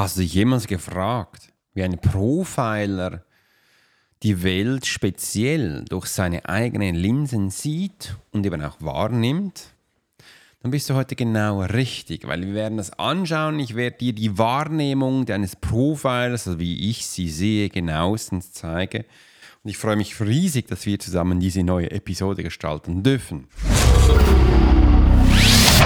Hast du dich jemals gefragt, wie ein Profiler die Welt speziell durch seine eigenen Linsen sieht und eben auch wahrnimmt? Dann bist du heute genau richtig, weil wir werden das anschauen. Ich werde dir die Wahrnehmung deines Profilers, also wie ich sie sehe, genauestens zeigen. Und ich freue mich riesig, dass wir zusammen diese neue Episode gestalten dürfen.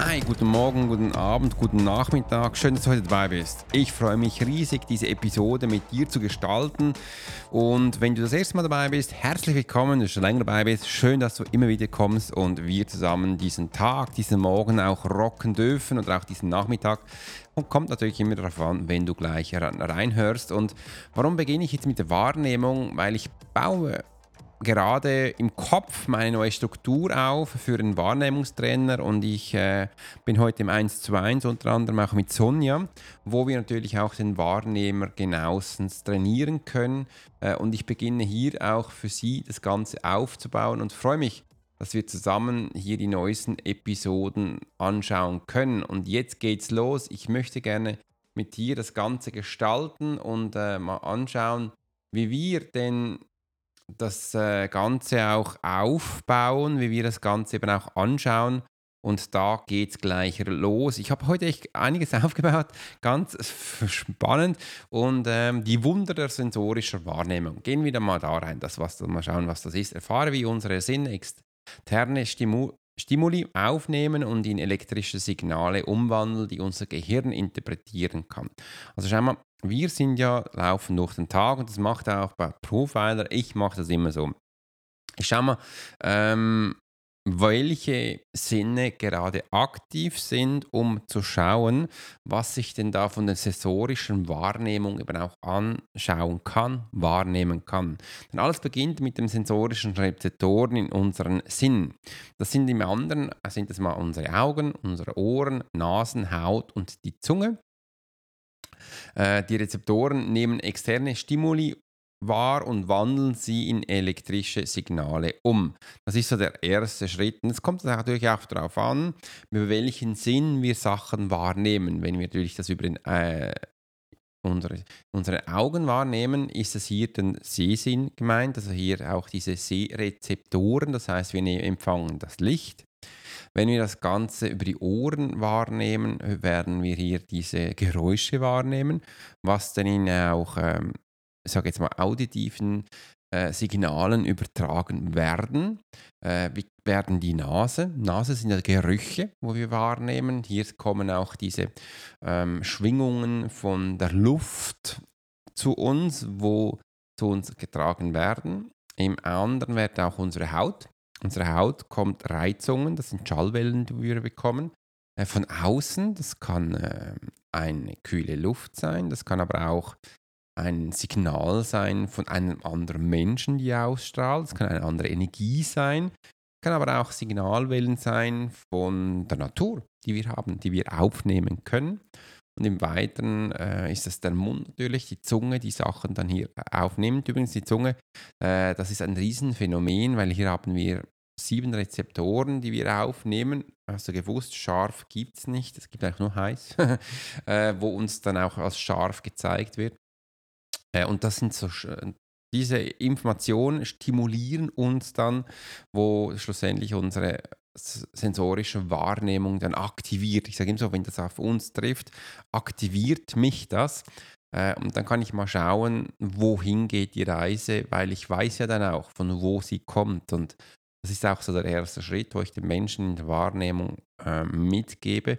Hi, guten Morgen, guten Abend, guten Nachmittag. Schön, dass du heute dabei bist. Ich freue mich riesig, diese Episode mit dir zu gestalten. Und wenn du das erste Mal dabei bist, herzlich willkommen. Wenn du schon länger dabei bist, schön, dass du immer wieder kommst und wir zusammen diesen Tag, diesen Morgen auch rocken dürfen oder auch diesen Nachmittag. Und kommt natürlich immer darauf an, wenn du gleich reinhörst. Und warum beginne ich jetzt mit der Wahrnehmung? Weil ich baue gerade im Kopf meine neue Struktur auf für einen Wahrnehmungstrainer und ich äh, bin heute im 1 zu 1 unter anderem auch mit Sonja, wo wir natürlich auch den Wahrnehmer genauestens trainieren können äh, und ich beginne hier auch für sie das Ganze aufzubauen und freue mich, dass wir zusammen hier die neuesten Episoden anschauen können und jetzt geht's los. Ich möchte gerne mit dir das Ganze gestalten und äh, mal anschauen, wie wir denn das äh, Ganze auch aufbauen, wie wir das Ganze eben auch anschauen. Und da geht es gleich los. Ich habe heute echt einiges aufgebaut, ganz spannend. Und ähm, die Wunder der sensorischen Wahrnehmung. Gehen wir da mal da rein, das, was, mal schauen, was das ist. Erfahre, wie unsere Sinne externe Stimu Stimuli aufnehmen und in elektrische Signale umwandeln, die unser Gehirn interpretieren kann. Also schau mal, wir sind ja laufen durch den Tag und das macht auch bei Profiler, ich mache das immer so. Ich schau mal, ähm, welche Sinne gerade aktiv sind, um zu schauen, was ich denn da von der sensorischen Wahrnehmung eben auch anschauen kann, wahrnehmen kann. Denn alles beginnt mit den sensorischen Rezeptoren in unseren Sinn. Das sind im anderen, sind das mal unsere Augen, unsere Ohren, Nasen, Haut und die Zunge. Äh, die Rezeptoren nehmen externe Stimuli wahr und wandeln sie in elektrische Signale um. Das ist so der erste Schritt. Und es kommt natürlich auch darauf an, mit welchem Sinn wir Sachen wahrnehmen. Wenn wir natürlich das über den, äh, unsere, unsere Augen wahrnehmen, ist es hier den Sehsinn gemeint, also hier auch diese Sehrezeptoren, das heißt, wir ne-, empfangen das Licht. Wenn wir das Ganze über die Ohren wahrnehmen, werden wir hier diese Geräusche wahrnehmen, was dann auch ähm, sage jetzt mal, auditiven äh, Signalen übertragen werden. Äh, wie werden die Nase? Nase sind ja Gerüche, wo wir wahrnehmen. Hier kommen auch diese ähm, Schwingungen von der Luft zu uns, wo zu uns getragen werden. Im anderen wird auch unsere Haut. Unsere Haut kommt Reizungen, das sind Schallwellen, die wir bekommen. Äh, von außen, das kann äh, eine kühle Luft sein, das kann aber auch ein Signal sein von einem anderen Menschen, die ausstrahlt. Es kann eine andere Energie sein. Es kann aber auch Signalwellen sein von der Natur, die wir haben, die wir aufnehmen können. Und im Weiteren äh, ist es der Mund natürlich, die Zunge, die Sachen dann hier aufnimmt. Übrigens die Zunge, äh, das ist ein Riesenphänomen, weil hier haben wir sieben Rezeptoren, die wir aufnehmen. Hast du gewusst, scharf gibt es nicht, es gibt eigentlich nur heiß, äh, wo uns dann auch als scharf gezeigt wird. Äh, und das sind so diese Informationen stimulieren uns dann, wo schlussendlich unsere sensorische Wahrnehmung dann aktiviert. Ich sage immer so, wenn das auf uns trifft, aktiviert mich das. Äh, und dann kann ich mal schauen, wohin geht die Reise, weil ich weiß ja dann auch, von wo sie kommt. Und Das ist auch so der erste Schritt, wo ich den Menschen in der Wahrnehmung äh, mitgebe.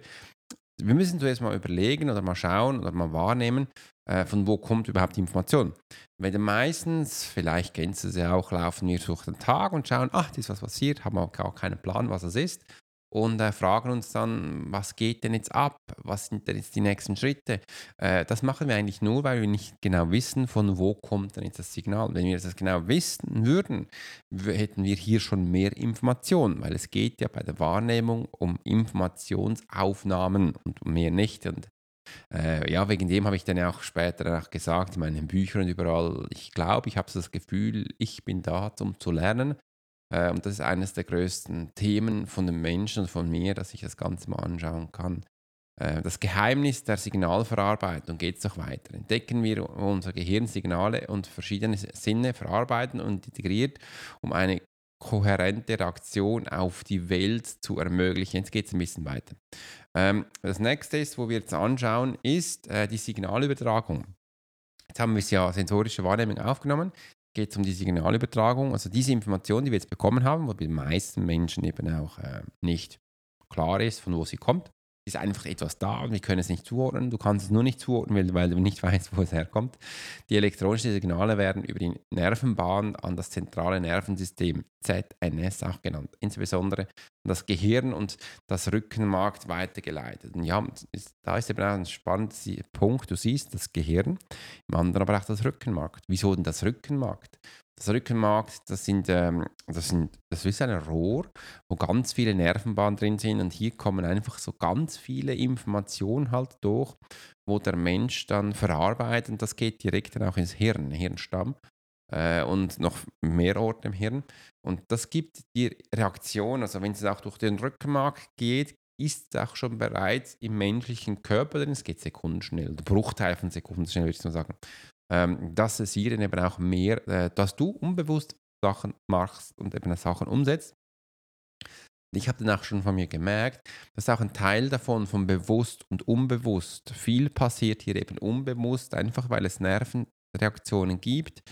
Wir müssen zuerst mal überlegen oder mal schauen oder mal wahrnehmen, äh, von wo kommt überhaupt die Information. Weil meistens, vielleicht kennst du es ja auch, laufen wir durch den Tag und schauen, ach, das ist was passiert, haben auch gar keinen Plan, was es ist und äh, fragen uns dann, was geht denn jetzt ab? Was sind denn jetzt die nächsten Schritte? Äh, das machen wir eigentlich nur, weil wir nicht genau wissen, von wo kommt denn jetzt das Signal. Wenn wir das genau wissen würden, hätten wir hier schon mehr Informationen, weil es geht ja bei der Wahrnehmung um Informationsaufnahmen und mehr nicht. Und äh, ja, wegen dem habe ich dann ja auch später auch gesagt, in meinen Büchern und überall, ich glaube, ich habe so das Gefühl, ich bin da, um zu lernen. Äh, und das ist eines der größten Themen von den Menschen und von mir, dass ich das Ganze mal anschauen kann. Äh, das Geheimnis der Signalverarbeitung geht es noch weiter. Entdecken wir unser Gehirn Signale und verschiedene Sinne verarbeiten und integriert, um eine kohärente Reaktion auf die Welt zu ermöglichen. Jetzt geht es ein bisschen weiter. Ähm, das nächste ist, wo wir jetzt anschauen, ist äh, die Signalübertragung. Jetzt haben wir es ja sensorische Wahrnehmung aufgenommen geht es um die Signalübertragung. Also diese Information, die wir jetzt bekommen haben, wo bei den meisten Menschen eben auch äh, nicht klar ist, von wo sie kommt ist einfach etwas da und wir können es nicht zuordnen. Du kannst es nur nicht zuordnen, weil, du nicht weißt, wo es herkommt. Die elektronischen Signale werden über die Nervenbahn an das zentrale Nervensystem, ZNS auch genannt, insbesondere das Gehirn und das Rückenmark weitergeleitet. Und ja, da ist eben auch ein spannender Punkt. Du siehst das Gehirn, im anderen aber auch das Rückenmark. Wieso denn das Rückenmark? Das Rückenmark, das sind, ähm, das sind, das ist ein Rohr, wo ganz viele Nervenbahnen drin sind und hier kommen einfach so ganz viele Informationen halt durch, wo der Mensch dann verarbeitet und das geht direkt dann auch ins Hirn, Hirnstamm äh, und noch mehr Orte im Hirn. Und das gibt die Reaktion, also wenn es auch durch den Rückenmark geht, ist es auch schon bereits im menschlichen Körper drin, es geht sekundenschnell, oder Bruchteil von Sekundenschnell würde ich so sagen. Ähm, dass es hier eben auch mehr, äh, dass du unbewusst Sachen machst und eben Sachen umsetzt. Ich habe dann auch schon von mir gemerkt, dass auch ein Teil davon von bewusst und unbewusst viel passiert hier eben unbewusst, einfach weil es Nervenreaktionen gibt,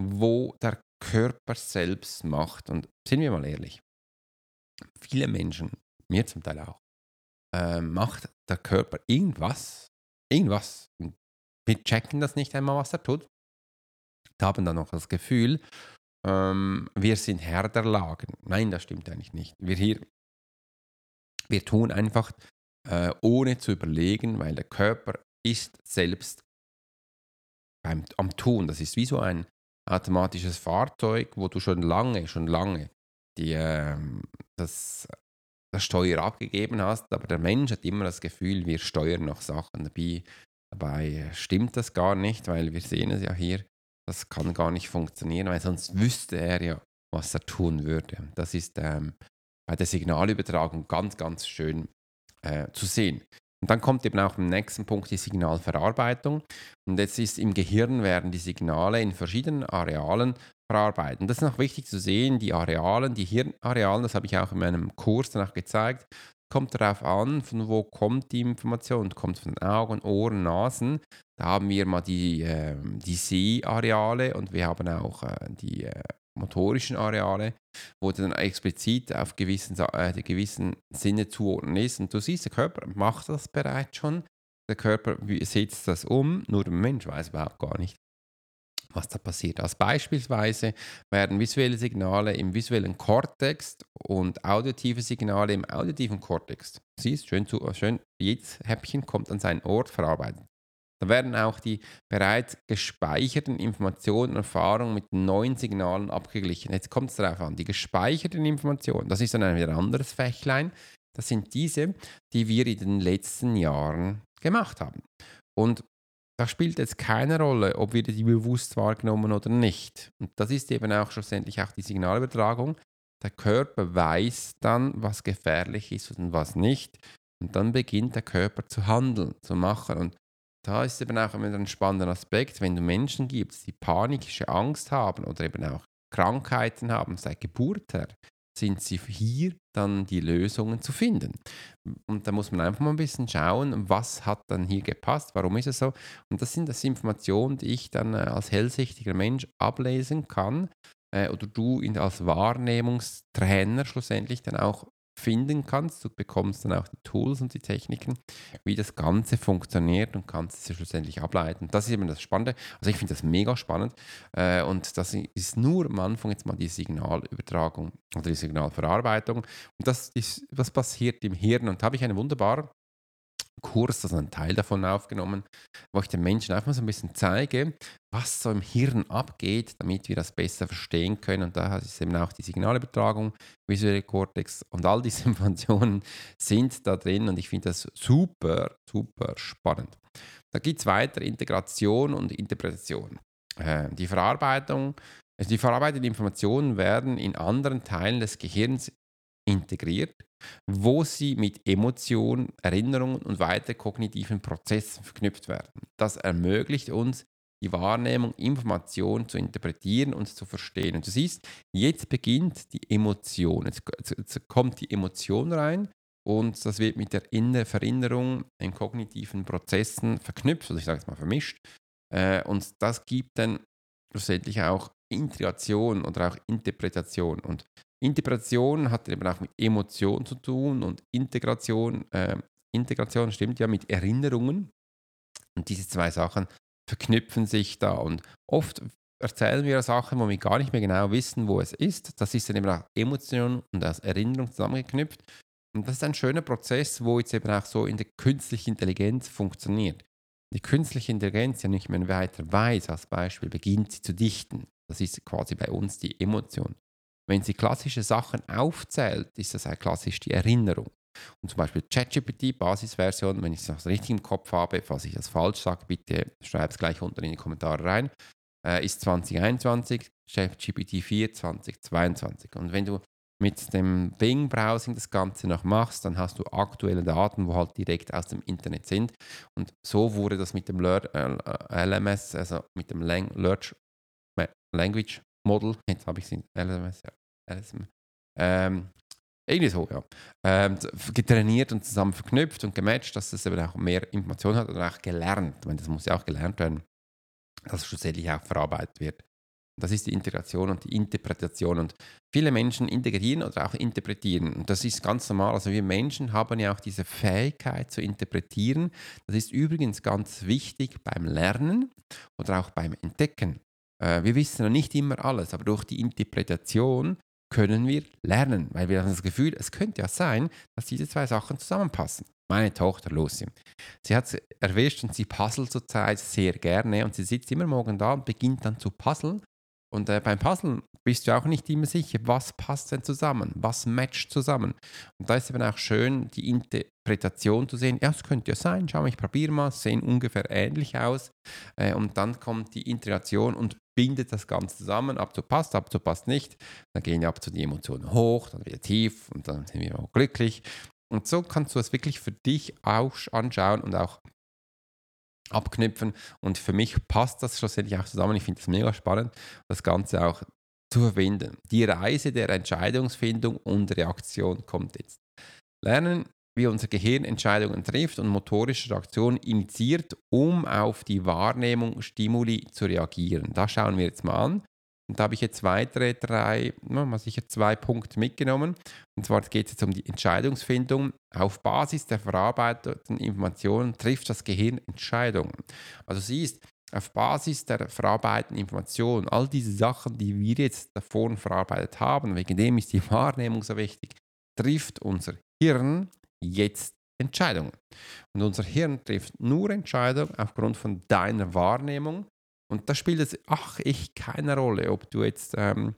wo der Körper selbst macht. Und sind wir mal ehrlich, viele Menschen, mir zum Teil auch, äh, macht der Körper irgendwas, irgendwas, wir checken das nicht einmal, was er tut. Haben dann noch das Gefühl, ähm, wir sind Herr der Lagen. Nein, das stimmt eigentlich nicht. Wir hier, wir tun einfach äh, ohne zu überlegen, weil der Körper ist selbst beim, am Tun. Das ist wie so ein automatisches Fahrzeug, wo du schon lange, schon lange die, äh, das, das Steuer abgegeben hast, aber der Mensch hat immer das Gefühl, wir steuern noch Sachen. Dabei Dabei stimmt das gar nicht, weil wir sehen es ja hier, das kann gar nicht funktionieren, weil sonst wüsste er ja, was er tun würde. Das ist ähm, bei der Signalübertragung ganz, ganz schön äh, zu sehen. Und dann kommt eben auch im nächsten Punkt die Signalverarbeitung. Und jetzt ist im Gehirn werden die Signale in verschiedenen Arealen verarbeitet. Und das ist noch wichtig zu sehen, die Arealen, die Hirnarealen, das habe ich auch in meinem Kurs danach gezeigt, kommt darauf an, von wo kommt die Information. Kommt von Augen, Ohren, Nasen. Da haben wir mal die, äh, die Sehareale und wir haben auch äh, die äh, motorischen Areale, wo dann explizit auf gewissen, äh, gewissen Sinne zuordnen ist. Und du siehst, der Körper macht das bereits schon. Der Körper setzt das um, nur der Mensch weiß überhaupt gar nicht, was da passiert. Als beispielsweise werden visuelle Signale im visuellen Kortex und auditive Signale im auditiven Kortex, siehst schön, zu, schön, jedes Häppchen kommt an seinen Ort verarbeitet. Da werden auch die bereits gespeicherten Informationen und Erfahrungen mit neuen Signalen abgeglichen. Jetzt kommt es darauf an, die gespeicherten Informationen, das ist dann ein anderes Fächlein, das sind diese, die wir in den letzten Jahren gemacht haben. Und da spielt jetzt keine Rolle, ob wir die bewusst wahrgenommen oder nicht. Und das ist eben auch schlussendlich auch die Signalübertragung. Der Körper weiß dann, was gefährlich ist und was nicht. Und dann beginnt der Körper zu handeln, zu machen. Und da ist eben auch ein spannender Aspekt, wenn du Menschen gibst, die panische Angst haben oder eben auch Krankheiten haben seit Geburt her, sind sie hier dann die Lösungen zu finden. Und da muss man einfach mal ein bisschen schauen, was hat dann hier gepasst, warum ist es so. Und das sind das Informationen, die ich dann äh, als hellsichtiger Mensch ablesen kann äh, oder du als Wahrnehmungstrainer schlussendlich dann auch finden kannst. Du bekommst dann auch die Tools und die Techniken, wie das Ganze funktioniert und kannst es schlussendlich ableiten. Das ist eben das Spannende. Also ich finde das mega spannend äh, und das ist nur am Anfang jetzt mal die Signalübertragung oder die Signalverarbeitung. Und das ist, was passiert im Hirn. Und da habe ich einen wunderbaren Kurs, also einen Teil davon aufgenommen, wo ich den Menschen einfach mal so ein bisschen zeige, was so im Hirn abgeht, damit wir das besser verstehen können. Und da ist eben auch die Signalübertragung, visuelle Cortex und all diese Informationen sind da drin und ich finde das super, super spannend. Da geht es weiter, Integration und Interpretation. Äh, die Verarbeitung, also die verarbeiteten Informationen werden in anderen Teilen des Gehirns integriert wo sie mit Emotionen, Erinnerungen und weiter kognitiven Prozessen verknüpft werden. Das ermöglicht uns, die Wahrnehmung, Information zu interpretieren und zu verstehen. Und du siehst, jetzt beginnt die Emotion. Jetzt, jetzt kommt die Emotion rein und das wird mit der Verinnerung in kognitiven Prozessen verknüpft, also ich sage es mal vermischt. Äh, und das gibt dann schlussendlich auch Integration oder auch Interpretation. Und Interpretation hat eben auch mit Emotion zu tun und Integration, äh, Integration stimmt ja mit Erinnerungen. Und diese zwei Sachen verknüpfen sich da. Und oft erzählen wir Sachen, wo wir gar nicht mehr genau wissen, wo es ist. Das ist dann eben auch Emotion und als Erinnerung zusammengeknüpft. Und das ist ein schöner Prozess, wo jetzt eben auch so in der künstlichen Intelligenz funktioniert. Die künstliche Intelligenz ja nicht mehr weiter weiß, als Beispiel, beginnt sie zu dichten. Das ist quasi bei uns die Emotion. Wenn sie klassische Sachen aufzählt, ist das auch klassisch die Erinnerung. Und zum Beispiel ChatGPT, Basisversion, wenn ich es richtig im Kopf habe, falls ich das falsch sage, bitte schreibt es gleich unten in die Kommentare rein, äh, ist 2021, ChatGPT 4 2022. Und wenn du mit dem Bing-Browsing das Ganze noch machst, dann hast du aktuelle Daten, wo halt direkt aus dem Internet sind. Und so wurde das mit dem LMS, also mit dem Language Model, jetzt habe ich es in LMS, ja, LSM, ähm, irgendwie so, ja, ähm, getrainiert und zusammen verknüpft und gematcht, dass es eben auch mehr Informationen hat oder auch gelernt. Ich meine, das muss ja auch gelernt werden, dass es schlussendlich auch verarbeitet wird. Das ist die Integration und die Interpretation. Und viele Menschen integrieren oder auch interpretieren. Und das ist ganz normal. Also wir Menschen haben ja auch diese Fähigkeit zu interpretieren. Das ist übrigens ganz wichtig beim Lernen oder auch beim Entdecken. Äh, wir wissen noch nicht immer alles, aber durch die Interpretation können wir lernen, weil wir haben das Gefühl, es könnte ja sein, dass diese zwei Sachen zusammenpassen. Meine Tochter Lucy, sie hat es erwischt und sie puzzelt zurzeit sehr gerne und sie sitzt immer morgen da und beginnt dann zu puzzeln. Und äh, beim Puzzeln bist du auch nicht immer sicher, was passt denn zusammen, was matcht zusammen. Und da ist eben auch schön, die Interpretation zu sehen. Ja, es könnte ja sein, schau mal, ich probiere mal, sehen ungefähr ähnlich aus. Äh, und dann kommt die Integration und bindet das Ganze zusammen, ab zu passt, ab zu passt nicht. Dann gehen ab zu die Emotionen hoch, dann wieder tief und dann sind wir auch glücklich. Und so kannst du es wirklich für dich auch anschauen und auch abknüpfen. Und für mich passt das schlussendlich auch zusammen. Ich finde es mega spannend, das Ganze auch zu verbinden. Die Reise der Entscheidungsfindung und Reaktion kommt jetzt. Lernen wie unser Gehirn Entscheidungen trifft und motorische Reaktionen initiiert, um auf die Wahrnehmung Stimuli zu reagieren. Das schauen wir jetzt mal an. Und da habe ich jetzt weitere drei, mal sicher zwei Punkte mitgenommen. Und zwar geht es jetzt um die Entscheidungsfindung. Auf Basis der verarbeiteten Informationen trifft das Gehirn Entscheidungen. Also siehst, auf Basis der verarbeiteten Informationen, all diese Sachen, die wir jetzt davor verarbeitet haben, wegen dem ist die Wahrnehmung so wichtig, trifft unser Hirn jetzt Entscheidungen. Und unser Hirn trifft nur Entscheidungen aufgrund von deiner Wahrnehmung. Und da spielt es, ach, ich keine Rolle, ob du jetzt ähm,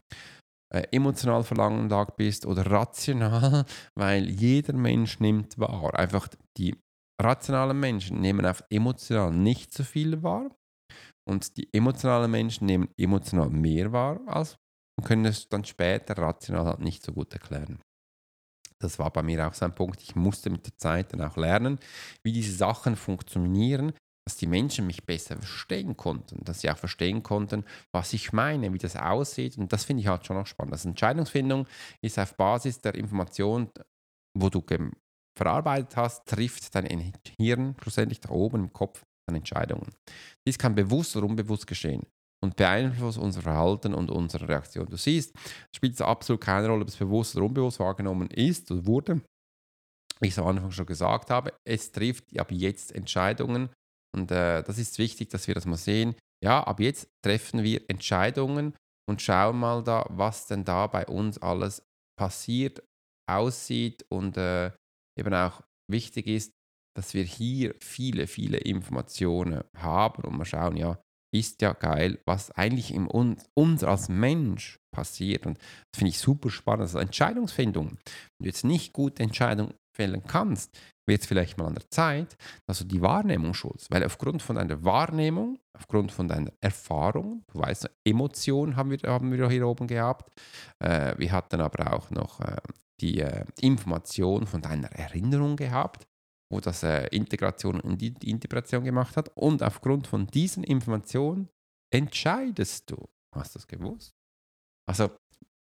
äh, emotional verlangenlag bist oder rational, weil jeder Mensch nimmt wahr. Einfach die rationalen Menschen nehmen auf emotional nicht so viel wahr und die emotionalen Menschen nehmen emotional mehr wahr als und können es dann später rational halt nicht so gut erklären. Das war bei mir auch so ein Punkt. Ich musste mit der Zeit dann auch lernen, wie diese Sachen funktionieren, dass die Menschen mich besser verstehen konnten, dass sie auch verstehen konnten, was ich meine, wie das aussieht. Und das finde ich halt schon noch spannend. Das Entscheidungsfindung ist auf Basis der Information, wo du verarbeitet hast, trifft dein Hirn schlussendlich da oben im Kopf an Entscheidungen. Dies kann bewusst oder unbewusst geschehen. Und beeinflusst unser Verhalten und unsere Reaktion. Du siehst, es spielt absolut keine Rolle, ob es bewusst oder unbewusst wahrgenommen ist oder wurde. Wie ich es am Anfang schon gesagt habe, es trifft ab jetzt Entscheidungen und äh, das ist wichtig, dass wir das mal sehen. Ja, ab jetzt treffen wir Entscheidungen und schauen mal da, was denn da bei uns alles passiert, aussieht und äh, eben auch wichtig ist, dass wir hier viele, viele Informationen haben und mal schauen, ja, ist ja geil, was eigentlich in uns, uns als Mensch passiert. Und das finde ich super spannend. Also Entscheidungsfindung. Wenn du jetzt nicht gute Entscheidungen fällen kannst, wird es vielleicht mal an der Zeit, dass du die Wahrnehmung schulst. Weil aufgrund von deiner Wahrnehmung, aufgrund von deiner Erfahrung, du weißt, Emotionen haben wir, haben wir hier oben gehabt. Äh, wir hatten aber auch noch äh, die äh, Information von deiner Erinnerung gehabt wo das äh, Integration und Integration gemacht hat. Und aufgrund von diesen Informationen entscheidest du. Hast du das gewusst? Also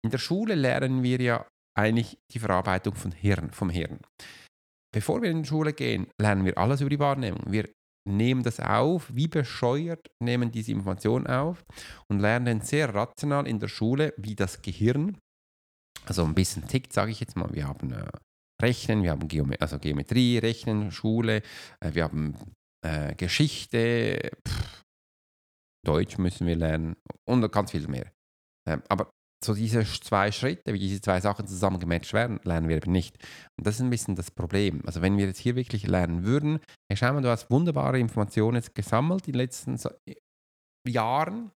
in der Schule lernen wir ja eigentlich die Verarbeitung von Hirn, vom Hirn. Bevor wir in die Schule gehen, lernen wir alles über die Wahrnehmung. Wir nehmen das auf, wie bescheuert nehmen diese Informationen auf und lernen sehr rational in der Schule, wie das Gehirn, also ein bisschen tickt, sage ich jetzt mal. Wir haben äh, Rechnen, wir haben Geome also Geometrie, Rechnen, Schule, äh, wir haben äh, Geschichte, pff, Deutsch müssen wir lernen und ganz viel mehr. Ähm, aber so diese zwei Schritte, wie diese zwei Sachen zusammen gematcht werden, lernen wir eben nicht. Und das ist ein bisschen das Problem. Also wenn wir jetzt hier wirklich lernen würden, hey, schau mal, du hast wunderbare Informationen gesammelt in den letzten Jahren.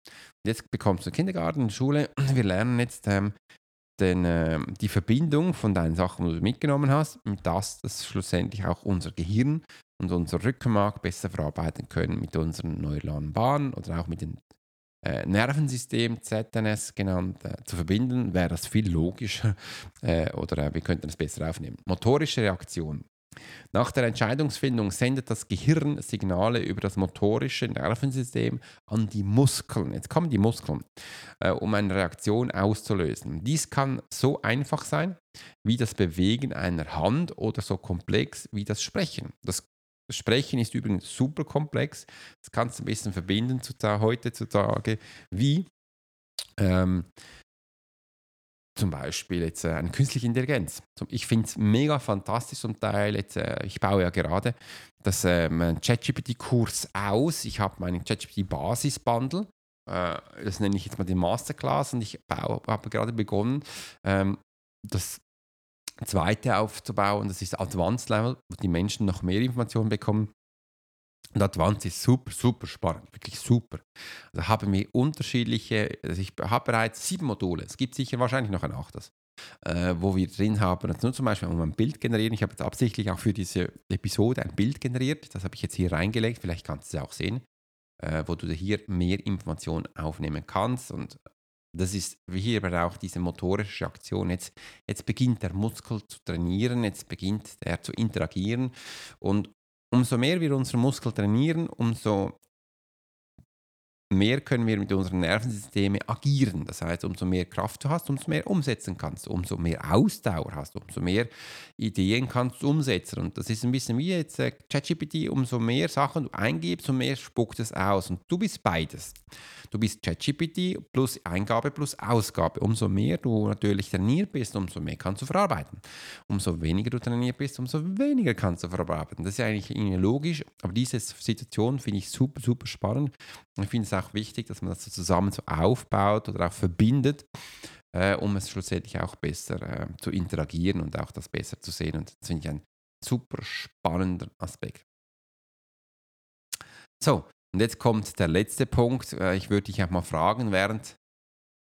Jetzt bekommst du Kindergarten, in Schule. Wir lernen jetzt ähm, den, äh, die Verbindung von deinen Sachen, die du mitgenommen hast, mit das, dass schlussendlich auch unser Gehirn und unser Rückenmark besser verarbeiten können mit unseren neuronalen Bahnen oder auch mit dem äh, Nervensystem, ZNS genannt, äh, zu verbinden, wäre das viel logischer äh, oder äh, wir könnten es besser aufnehmen. Motorische Reaktion. Nach der Entscheidungsfindung sendet das Gehirn Signale über das motorische Nervensystem an die Muskeln. Jetzt kommen die Muskeln, äh, um eine Reaktion auszulösen. Dies kann so einfach sein wie das Bewegen einer Hand oder so komplex wie das Sprechen. Das Sprechen ist übrigens super komplex. Das kannst du ein bisschen verbinden zu, heutzutage, wie ähm, zum Beispiel jetzt äh, eine künstliche Intelligenz. Ich finde es mega fantastisch zum Teil. Jetzt, äh, ich baue ja gerade das ähm, ChatGPT-Kurs aus. Ich habe meinen ChatGPT-Basis-Bundle. Äh, das nenne ich jetzt mal den Masterclass und ich habe gerade begonnen, ähm, das zweite aufzubauen. Das ist Advanced Level, wo die Menschen noch mehr Informationen bekommen und Advanced ist super, super spannend, wirklich super. Also haben wir unterschiedliche, also ich habe bereits sieben Module, es gibt sicher wahrscheinlich noch ein achtes, äh, wo wir drin haben, also nur zum Beispiel um ein Bild generieren. Ich habe jetzt absichtlich auch für diese Episode ein Bild generiert, das habe ich jetzt hier reingelegt, vielleicht kannst du es auch sehen, äh, wo du hier mehr Informationen aufnehmen kannst und das ist wie hier aber auch diese motorische Aktion. Jetzt, jetzt beginnt der Muskel zu trainieren, jetzt beginnt er zu interagieren und umso mehr wir unseren Muskel trainieren, umso mehr können wir mit unseren Nervensystemen agieren. Das heißt, umso mehr Kraft du hast, umso mehr umsetzen kannst, umso mehr Ausdauer hast, umso mehr Ideen kannst du umsetzen. Und das ist ein bisschen wie jetzt äh, ChatGPT, umso mehr Sachen du eingibst, umso mehr spuckt es aus. Und du bist beides. Du bist ChatGPT plus Eingabe plus Ausgabe. Umso mehr du natürlich trainiert bist, umso mehr kannst du verarbeiten. Umso weniger du trainiert bist, umso weniger kannst du verarbeiten. Das ist eigentlich logisch, aber diese Situation finde ich super, super spannend. Ich finde es auch wichtig, dass man das so zusammen so aufbaut oder auch verbindet, äh, um es schlussendlich auch besser äh, zu interagieren und auch das besser zu sehen. Und das finde ich ein super spannender Aspekt. So, und jetzt kommt der letzte Punkt. Äh, ich würde dich auch mal fragen, während,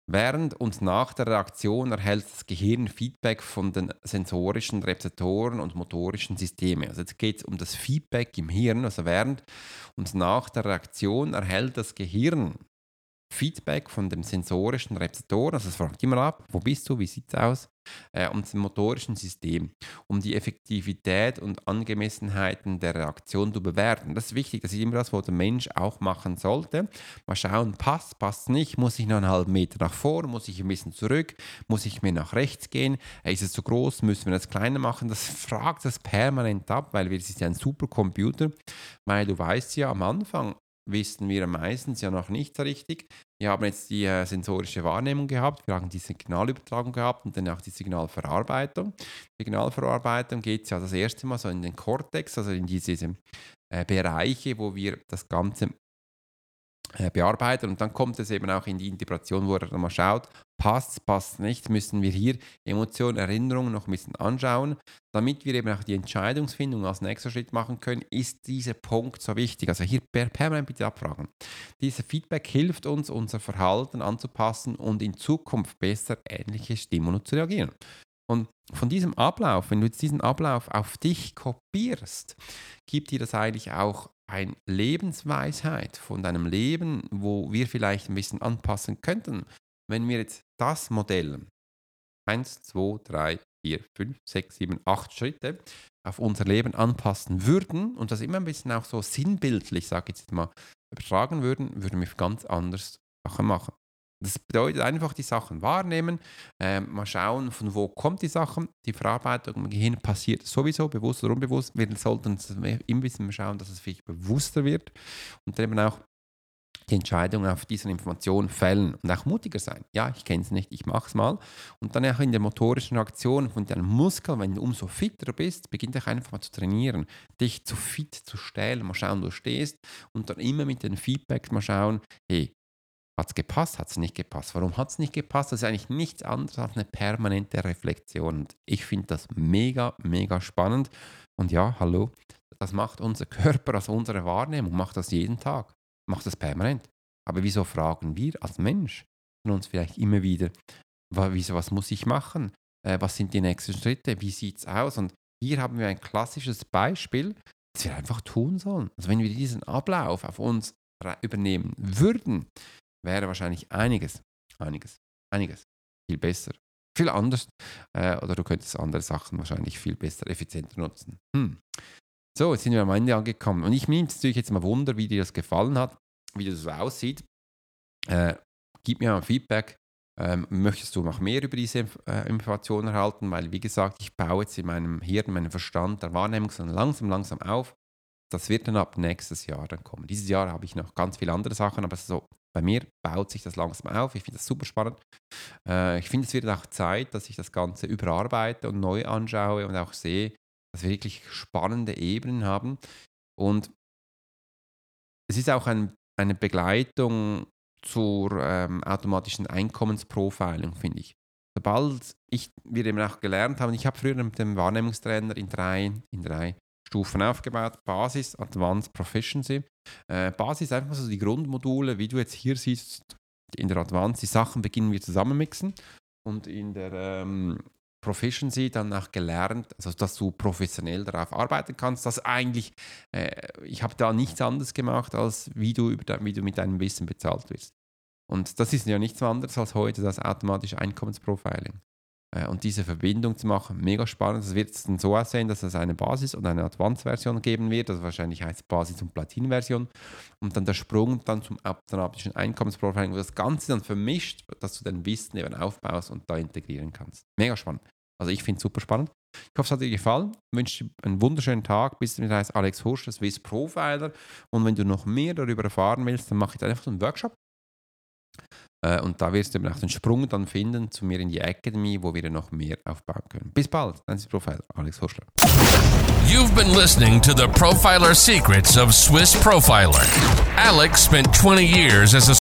während und nach der Reaktion erhält das Gehirn Feedback von den sensorischen Rezeptoren und motorischen Systemen. Also jetzt geht es um das Feedback im Hirn, also während und nach der Reaktion erhält das Gehirn Feedback von dem sensorischen Rezeptoren, also es fragt immer ab, wo bist du, wie sieht es aus, äh, und dem motorischen System, um die Effektivität und Angemessenheiten der Reaktion zu bewerten. Das ist wichtig, das ist immer das, was der Mensch auch machen sollte. Mal schauen, passt, passt nicht, muss ich noch einen halben Meter nach vorne, muss ich ein bisschen zurück, muss ich mehr nach rechts gehen, äh, ist es zu groß, müssen wir das kleiner machen, das fragt das permanent ab, weil es ist ja ein Supercomputer, weil du weißt ja am Anfang, wissen wir meistens ja noch nicht so richtig. Wir haben jetzt die äh, sensorische Wahrnehmung gehabt, wir haben die Signalübertragung gehabt und dann auch die Signalverarbeitung. Signalverarbeitung geht ja das erste Mal so in den Cortex, also in diese äh, Bereiche, wo wir das Ganze äh, bearbeiten. Und dann kommt es eben auch in die Integration, wo er dann mal schaut, passt, passt nicht, müssen wir hier Emotionen, Erinnerungen noch ein bisschen anschauen. Damit wir eben auch die Entscheidungsfindung als nächster Schritt machen können, ist dieser Punkt so wichtig. Also hier permanent bitte abfragen. Dieser Feedback hilft uns, unser Verhalten anzupassen und in Zukunft besser ähnliche Stimuli zu reagieren. Und von diesem Ablauf, wenn du jetzt diesen Ablauf auf dich kopierst, gibt dir das eigentlich auch eine Lebensweisheit von deinem Leben, wo wir vielleicht ein bisschen anpassen könnten. Wenn wir jetzt das Modell 1, 2, 3, 4, 5, 6, 7, 8 Schritte auf unser Leben anpassen würden und das immer ein bisschen auch so sinnbildlich, sage ich jetzt mal, übertragen würden, würden wir ganz anders Sachen machen. Das bedeutet einfach die Sachen wahrnehmen, äh, mal schauen, von wo kommt die Sachen. Die Verarbeitung im Gehirn passiert sowieso, bewusst oder unbewusst. Wir sollten immer bisschen schauen, dass es viel bewusster wird und dann eben auch die Entscheidung auf diese Information fällen und auch mutiger sein. Ja, ich kenne es nicht, ich mache es mal. Und dann auch in der motorischen Aktion von deinem Muskel, wenn du umso fitter bist, beginnt dich einfach mal zu trainieren, dich zu fit zu stellen, mal schauen, wo du stehst und dann immer mit den Feedbacks mal schauen, hey, hat es gepasst? Hat es nicht gepasst? Warum hat es nicht gepasst? Das ist eigentlich nichts anderes als eine permanente Reflexion. Und ich finde das mega, mega spannend. Und ja, hallo, das macht unser Körper, also unsere Wahrnehmung, macht das jeden Tag, macht das permanent. Aber wieso fragen wir als Mensch uns vielleicht immer wieder, wieso, was muss ich machen? Äh, was sind die nächsten Schritte? Wie sieht es aus? Und hier haben wir ein klassisches Beispiel, das wir einfach tun sollen. Also wenn wir diesen Ablauf auf uns übernehmen würden, wäre wahrscheinlich einiges, einiges, einiges viel besser. Viel anders. Äh, oder du könntest andere Sachen wahrscheinlich viel besser, effizienter nutzen. Hm. So, jetzt sind wir am Ende angekommen. Und ich nehme natürlich jetzt mal Wunder, wie dir das gefallen hat, wie das so aussieht. Äh, gib mir mal Feedback. Ähm, möchtest du noch mehr über diese äh, Informationen erhalten? Weil, wie gesagt, ich baue jetzt in meinem Hirn, meinem Verstand der Wahrnehmung so langsam, langsam auf. Das wird dann ab nächstes Jahr dann kommen. Dieses Jahr habe ich noch ganz viele andere Sachen, aber so bei mir baut sich das langsam auf. Ich finde das super spannend. Äh, ich finde, es wird auch Zeit, dass ich das Ganze überarbeite und neu anschaue und auch sehe, dass wir wirklich spannende Ebenen haben. Und es ist auch ein, eine Begleitung zur ähm, automatischen Einkommensprofiling, finde ich. Sobald ich, wir eben auch gelernt haben, ich habe früher mit dem Wahrnehmungstrainer in drei, in drei Stufen aufgebaut. Basis, Advanced, Proficiency. Äh, Basis einfach so die Grundmodule, wie du jetzt hier siehst, in der Advanced, die Sachen beginnen wir zusammen mixen und in der ähm, Proficiency dann auch gelernt, also dass du professionell darauf arbeiten kannst. Das eigentlich, äh, ich habe da nichts anderes gemacht, als wie du, über, wie du mit deinem Wissen bezahlt wirst. Und das ist ja nichts anderes als heute das automatische Einkommensprofiling. Äh, und diese Verbindung zu machen, mega spannend. Es wird dann so aussehen, dass es eine Basis- und eine Advanced-Version geben wird. Also wahrscheinlich heißt Basis- und Platin-Version. Und dann der Sprung dann zum automatischen Einkommensprofiling, wo das Ganze dann vermischt, dass du dein Wissen eben aufbaust und da integrieren kannst. Mega spannend. Also ich finde es super spannend. Ich hoffe, es hat dir gefallen. Ich wünsche dir einen wunderschönen Tag. Bis zum heißt Alex Hursch, das Swiss Profiler. Und wenn du noch mehr darüber erfahren willst, dann mache ich einfach so einen Workshop. Äh, und da wirst du eben auch den Sprung dann finden zu mir in die Academy, wo wir noch mehr aufbauen können. Bis bald, dein Profiler, Alex Horschler. You've been listening to the Profiler Secrets of Swiss Profiler. Alex spent 20 years as a